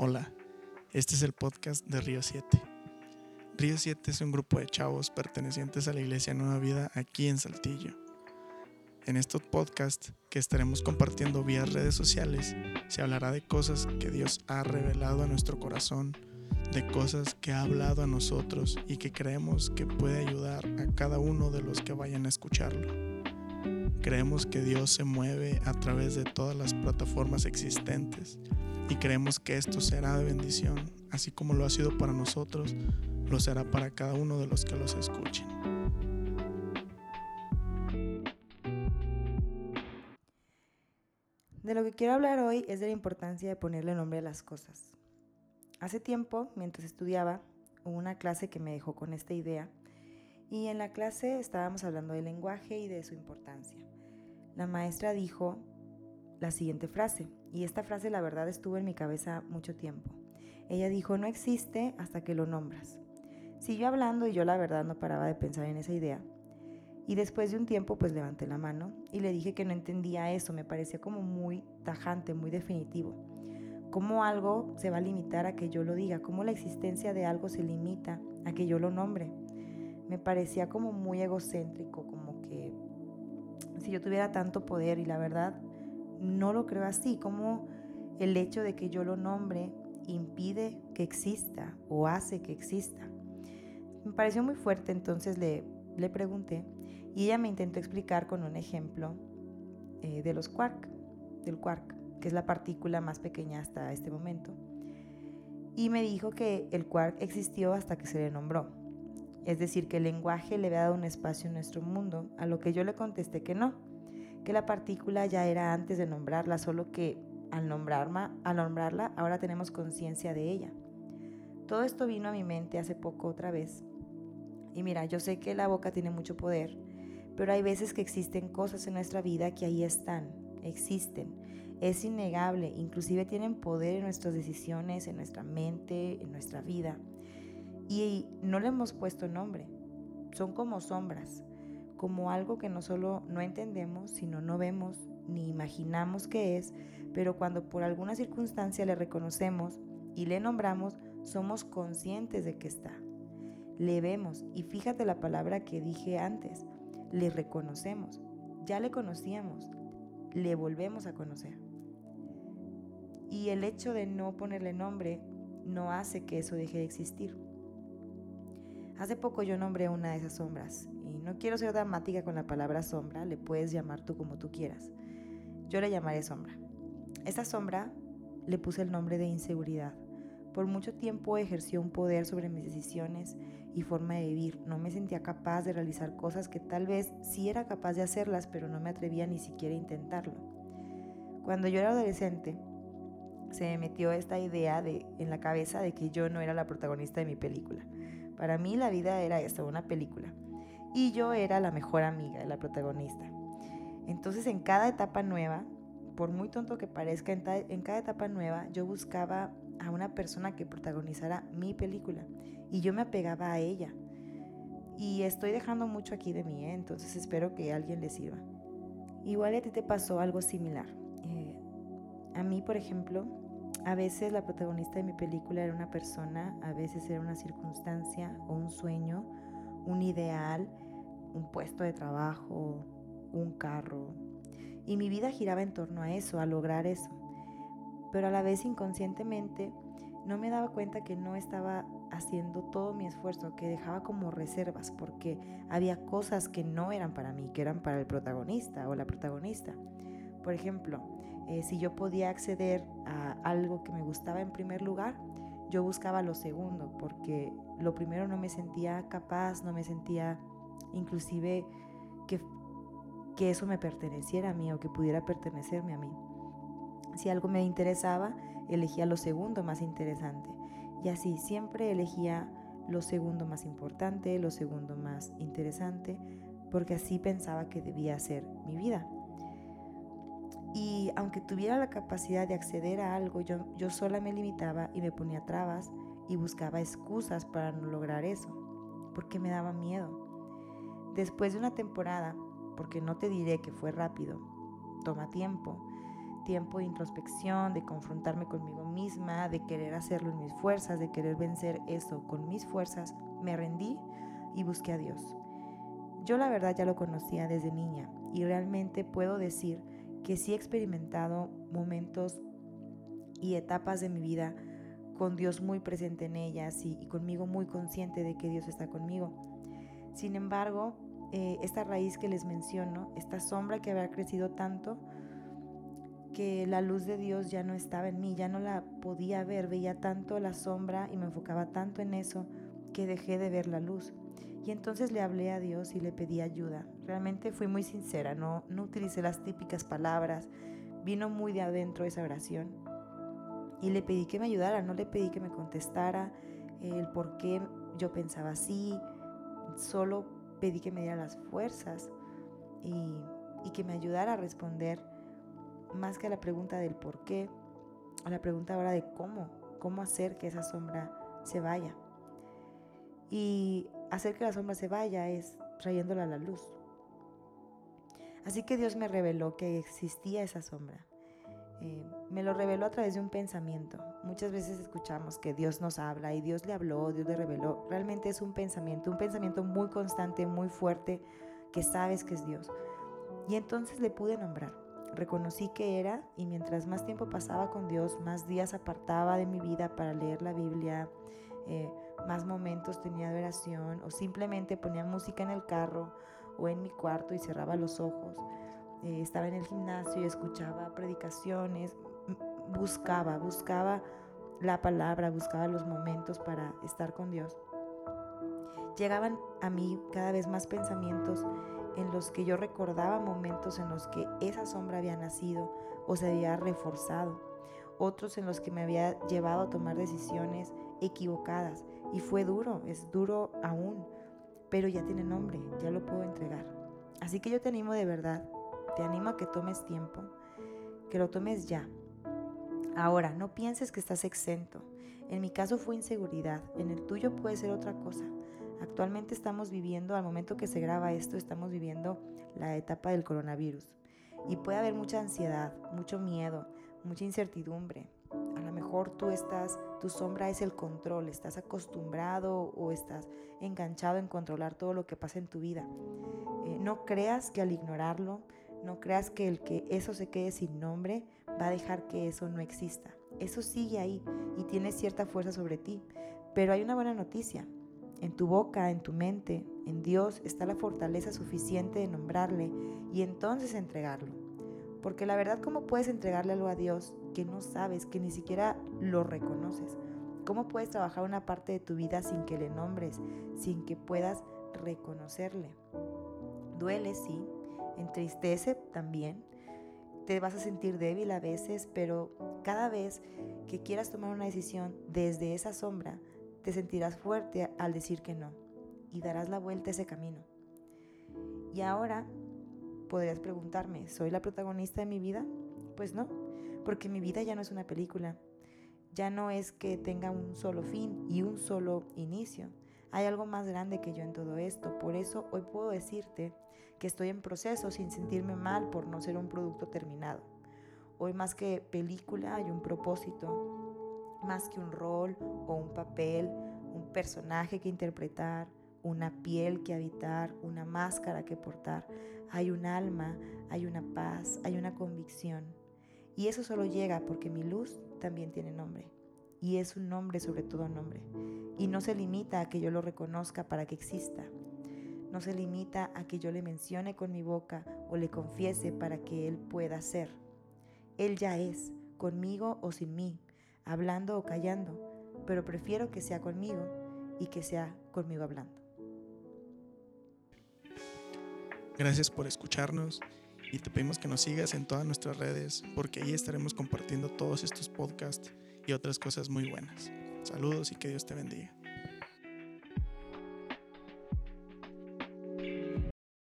Hola, este es el podcast de Río 7. Río 7 es un grupo de chavos pertenecientes a la Iglesia Nueva Vida aquí en Saltillo. En estos podcasts que estaremos compartiendo vía redes sociales, se hablará de cosas que Dios ha revelado a nuestro corazón, de cosas que ha hablado a nosotros y que creemos que puede ayudar a cada uno de los que vayan a escucharlo. Creemos que Dios se mueve a través de todas las plataformas existentes y creemos que esto será de bendición, así como lo ha sido para nosotros, lo será para cada uno de los que los escuchen. De lo que quiero hablar hoy es de la importancia de ponerle nombre a las cosas. Hace tiempo, mientras estudiaba, hubo una clase que me dejó con esta idea y en la clase estábamos hablando del lenguaje y de su importancia. La maestra dijo la siguiente frase, y esta frase la verdad estuvo en mi cabeza mucho tiempo. Ella dijo, no existe hasta que lo nombras. Siguió hablando y yo la verdad no paraba de pensar en esa idea. Y después de un tiempo pues levanté la mano y le dije que no entendía eso, me parecía como muy tajante, muy definitivo. ¿Cómo algo se va a limitar a que yo lo diga? ¿Cómo la existencia de algo se limita a que yo lo nombre? Me parecía como muy egocéntrico, como que si yo tuviera tanto poder y la verdad no lo creo así, como el hecho de que yo lo nombre impide que exista o hace que exista. Me pareció muy fuerte, entonces le, le pregunté y ella me intentó explicar con un ejemplo eh, de los quark, del quark, que es la partícula más pequeña hasta este momento. Y me dijo que el quark existió hasta que se le nombró. Es decir, que el lenguaje le había dado un espacio en nuestro mundo, a lo que yo le contesté que no, que la partícula ya era antes de nombrarla, solo que al, nombrarla, al nombrarla ahora tenemos conciencia de ella. Todo esto vino a mi mente hace poco otra vez. Y mira, yo sé que la boca tiene mucho poder, pero hay veces que existen cosas en nuestra vida que ahí están, existen. Es innegable, inclusive tienen poder en nuestras decisiones, en nuestra mente, en nuestra vida. Y no le hemos puesto nombre. Son como sombras como algo que no solo no entendemos, sino no vemos ni imaginamos que es, pero cuando por alguna circunstancia le reconocemos y le nombramos, somos conscientes de que está. Le vemos y fíjate la palabra que dije antes, le reconocemos, ya le conocíamos, le volvemos a conocer. Y el hecho de no ponerle nombre no hace que eso deje de existir. Hace poco yo nombré una de esas sombras y no quiero ser dramática con la palabra sombra, le puedes llamar tú como tú quieras. Yo le llamaré sombra. Esta sombra le puse el nombre de inseguridad. Por mucho tiempo ejerció un poder sobre mis decisiones y forma de vivir. No me sentía capaz de realizar cosas que tal vez sí era capaz de hacerlas, pero no me atrevía ni siquiera a intentarlo. Cuando yo era adolescente, se me metió esta idea de, en la cabeza de que yo no era la protagonista de mi película. Para mí la vida era esto, una película. Y yo era la mejor amiga de la protagonista. Entonces en cada etapa nueva, por muy tonto que parezca, en, cada etapa nueva yo buscaba a una persona que protagonizara mi película. Y yo me apegaba a ella. Y estoy dejando mucho aquí de mí, ¿eh? entonces espero que alguien le sirva. Igual a ti te pasó algo similar. A mí, por ejemplo, a veces la protagonista de mi película era una persona, a veces era una circunstancia o un sueño, un ideal, un puesto de trabajo, un carro. Y mi vida giraba en torno a eso, a lograr eso. Pero a la vez inconscientemente no me daba cuenta que no estaba haciendo todo mi esfuerzo, que dejaba como reservas, porque había cosas que no eran para mí, que eran para el protagonista o la protagonista. Por ejemplo, eh, si yo podía acceder a algo que me gustaba en primer lugar, yo buscaba lo segundo, porque lo primero no me sentía capaz, no me sentía inclusive que, que eso me perteneciera a mí o que pudiera pertenecerme a mí. Si algo me interesaba, elegía lo segundo más interesante. Y así siempre elegía lo segundo más importante, lo segundo más interesante, porque así pensaba que debía ser mi vida. Y aunque tuviera la capacidad de acceder a algo, yo, yo sola me limitaba y me ponía trabas y buscaba excusas para no lograr eso, porque me daba miedo. Después de una temporada, porque no te diré que fue rápido, toma tiempo, tiempo de introspección, de confrontarme conmigo misma, de querer hacerlo en mis fuerzas, de querer vencer eso con mis fuerzas, me rendí y busqué a Dios. Yo la verdad ya lo conocía desde niña y realmente puedo decir que sí he experimentado momentos y etapas de mi vida con Dios muy presente en ellas y, conmigo muy consciente de que Dios está conmigo. Sin embargo, eh, esta raíz que les menciono, esta sombra que había crecido tanto, que la luz de Dios ya no estaba en mí, ya no la podía ver, veía tanto la sombra y me enfocaba tanto en eso que dejé de ver la luz. Y entonces le hablé a Dios y le pedí ayuda. Realmente fui muy sincera, no, no utilicé las típicas palabras, vino muy de adentro esa oración y le pedí que me ayudara, no le pedí que me contestara el por qué yo pensaba así, solo pedí que me diera las fuerzas y, y que me ayudara a responder más que a la pregunta del por qué, a la pregunta ahora de cómo, cómo hacer que esa sombra se vaya. Y hacer que la sombra se vaya es trayéndola a la luz. Así que Dios me reveló que existía esa sombra eh, me lo reveló a través de un pensamiento. Muchas veces escuchamos que Dios nos habla y Dios le habló, Dios le reveló. Realmente es un pensamiento, un pensamiento muy constante, muy fuerte, que sabes que es Dios. Y entonces le pude nombrar. Reconocí que era y mientras más tiempo pasaba con Dios, más días apartaba de mi vida para leer la Biblia, eh, más momentos tenía de oración o simplemente ponía música en el carro o en mi cuarto y cerraba los ojos. Eh, estaba en el gimnasio y escuchaba predicaciones, buscaba, buscaba la palabra, buscaba los momentos para estar con Dios. Llegaban a mí cada vez más pensamientos en los que yo recordaba momentos en los que esa sombra había nacido o se había reforzado, otros en los que me había llevado a tomar decisiones equivocadas y fue duro, es duro aún, pero ya tiene nombre, ya lo puedo entregar. Así que yo te animo de verdad te animo a que tomes tiempo, que lo tomes ya. Ahora, no pienses que estás exento. En mi caso fue inseguridad, en el tuyo puede ser otra cosa. Actualmente estamos viviendo, al momento que se graba esto, estamos viviendo la etapa del coronavirus. Y puede haber mucha ansiedad, mucho miedo, mucha incertidumbre. A lo mejor tú estás, tu sombra es el control, estás acostumbrado o estás enganchado en controlar todo lo que pasa en tu vida. Eh, no creas que al ignorarlo, no creas que el que eso se quede sin nombre va a dejar que eso no exista. Eso sigue ahí y tiene cierta fuerza sobre ti. Pero hay una buena noticia. En tu boca, en tu mente, en Dios está la fortaleza suficiente de nombrarle y entonces entregarlo. Porque la verdad, ¿cómo puedes entregarle algo a Dios que no sabes, que ni siquiera lo reconoces? ¿Cómo puedes trabajar una parte de tu vida sin que le nombres, sin que puedas reconocerle? Duele, sí, entristece también. Te vas a sentir débil a veces, pero cada vez que quieras tomar una decisión desde esa sombra, te sentirás fuerte al decir que no y darás la vuelta a ese camino. Y ahora podrías preguntarme, ¿soy la protagonista de mi vida? Pues no, porque mi vida ya no es una película. Ya no es que tenga un solo fin y un solo inicio. Hay algo más grande que yo en todo esto. Por eso hoy puedo decirte que estoy en proceso sin sentirme mal por no ser un producto terminado. Hoy más que película hay un propósito, más que un rol o un papel, un personaje que interpretar, una piel que habitar, una máscara que portar. Hay un alma, hay una paz, hay una convicción. Y eso solo llega porque mi luz también tiene nombre. Y es un nombre sobre todo nombre. Y no se limita a que yo lo reconozca para que exista no se limita a que yo le mencione con mi boca o le confiese para que Él pueda ser. Él ya es, conmigo o sin mí, hablando o callando, pero prefiero que sea conmigo y que sea conmigo hablando. Gracias por escucharnos y te pedimos que nos sigas en todas nuestras redes porque ahí estaremos compartiendo todos estos podcasts y otras cosas muy buenas. Saludos y que Dios te bendiga.